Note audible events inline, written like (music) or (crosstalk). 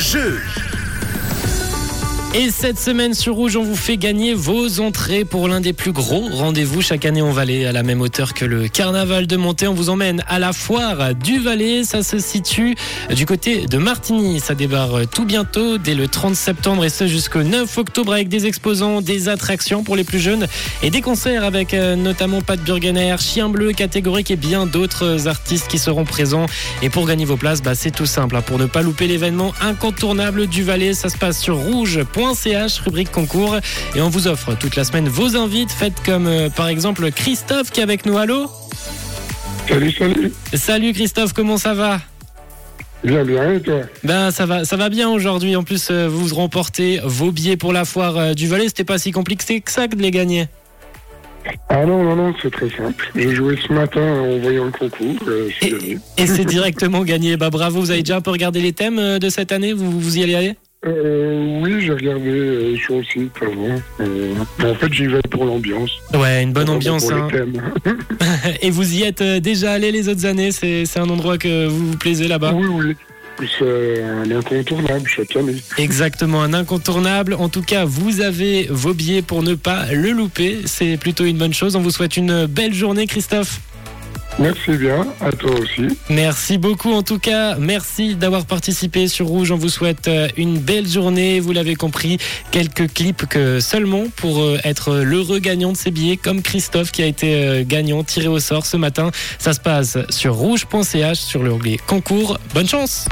就。Et cette semaine sur Rouge, on vous fait gagner vos entrées pour l'un des plus gros rendez-vous chaque année en Valais, à la même hauteur que le carnaval de Monté. On vous emmène à la foire du Valais. Ça se situe du côté de Martigny. Ça débarre tout bientôt, dès le 30 septembre, et ce jusqu'au 9 octobre, avec des exposants, des attractions pour les plus jeunes et des concerts avec euh, notamment Pat Burgener, Chien Bleu, Catégorique et bien d'autres artistes qui seront présents. Et pour gagner vos places, bah, c'est tout simple. hein. Pour ne pas louper l'événement incontournable du Valais, ça se passe sur rouge.ch, rubrique concours. Et on vous offre toute la semaine vos invites. Faites comme euh, par exemple Christophe qui est avec nous. Allô Salut, salut. Salut Christophe, comment ça va? Bien, bien, et toi? Ben ça va, ça va bien aujourd'hui. En plus, euh, vous remportez vos billets pour la foire euh, du Valais. C'était pas si compliqué que ça de les gagner. Ah non, non, non, c'est très simple. J'ai joué ce matin en voyant le concours. euh, Et, c'est directement gagné. Bah bravo. Vous avez déjà un peu regardé les thèmes euh, de cette année? Vous, vous y allez aller Euh, oui, j'ai regardé euh, sur le site avant. Euh, en fait, j'y vais pour l'ambiance. Ouais, une bonne ambiance. Pour hein. les thèmes. (laughs) Et vous y êtes euh, déjà allé les autres années. C'est c'est un endroit que vous vous plaisez là-bas? Oui, oui. C'est un incontournable chaque année. Exactement, un incontournable. En tout cas, vous avez vos billets pour ne pas le louper. C'est plutôt une bonne chose. On vous souhaite une belle journée, Christophe. Merci bien, à toi aussi. Merci beaucoup en tout cas. Merci d'avoir participé sur Rouge. On vous souhaite euh, une belle journée. Vous l'avez compris, quelques clips que seulement pour euh, être l'heureux gagnant de ces billets, comme Christophe qui a été euh, gagnant tiré au sort ce matin. Ça se passe sur rouge.ch sur l'onglet concours. Bonne chance